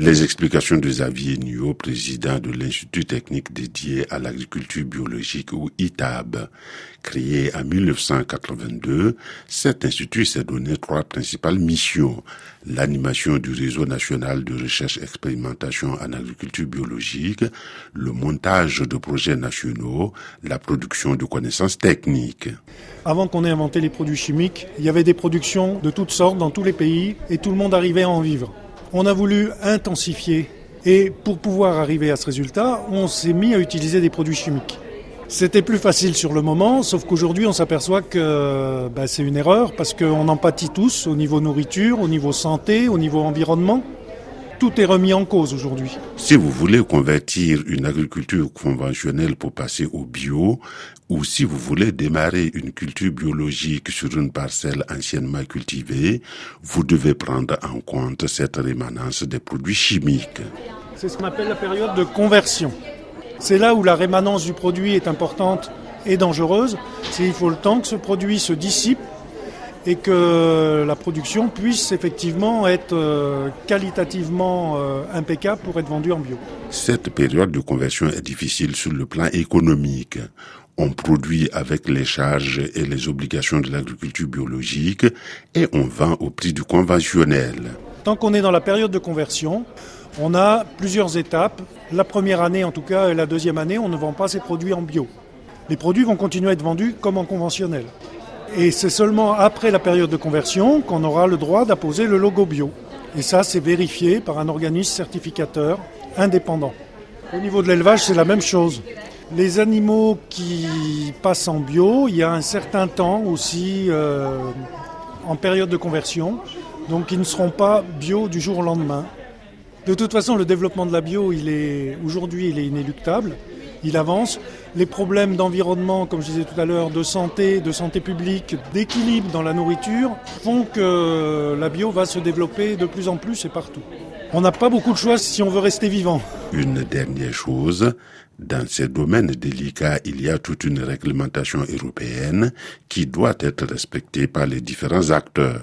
Les explications de Xavier Nuot, président de l'Institut technique dédié à l'agriculture biologique ou ITAB. Créé en 1982, cet institut s'est donné trois principales missions. L'animation du réseau national de recherche expérimentation en agriculture biologique, le montage de projets nationaux, la production de connaissances techniques. Avant qu'on ait inventé les produits chimiques, il y avait des productions de toutes sortes dans tous les pays et tout le monde arrivait à en vivre. On a voulu intensifier et pour pouvoir arriver à ce résultat, on s'est mis à utiliser des produits chimiques. C'était plus facile sur le moment, sauf qu'aujourd'hui on s'aperçoit que bah, c'est une erreur parce qu'on en pâtit tous au niveau nourriture, au niveau santé, au niveau environnement. Tout est remis en cause aujourd'hui. Si vous voulez convertir une agriculture conventionnelle pour passer au bio, ou si vous voulez démarrer une culture biologique sur une parcelle anciennement cultivée, vous devez prendre en compte cette rémanence des produits chimiques. C'est ce qu'on appelle la période de conversion. C'est là où la rémanence du produit est importante et dangereuse. C'est il faut le temps que ce produit se dissipe et que la production puisse effectivement être euh, qualitativement euh, impeccable pour être vendue en bio. Cette période de conversion est difficile sur le plan économique. On produit avec les charges et les obligations de l'agriculture biologique et on vend au prix du conventionnel. Tant qu'on est dans la période de conversion, on a plusieurs étapes. La première année en tout cas et la deuxième année, on ne vend pas ces produits en bio. Les produits vont continuer à être vendus comme en conventionnel. Et c'est seulement après la période de conversion qu'on aura le droit d'apposer le logo bio. Et ça, c'est vérifié par un organisme certificateur indépendant. Au niveau de l'élevage, c'est la même chose. Les animaux qui passent en bio, il y a un certain temps aussi euh, en période de conversion, donc ils ne seront pas bio du jour au lendemain. De toute façon, le développement de la bio, il est aujourd'hui, il est inéluctable il avance. Les problèmes d'environnement, comme je disais tout à l'heure, de santé, de santé publique, d'équilibre dans la nourriture, font que la bio va se développer de plus en plus et partout. On n'a pas beaucoup de choix si on veut rester vivant. Une dernière chose, dans ces domaines délicats, il y a toute une réglementation européenne qui doit être respectée par les différents acteurs.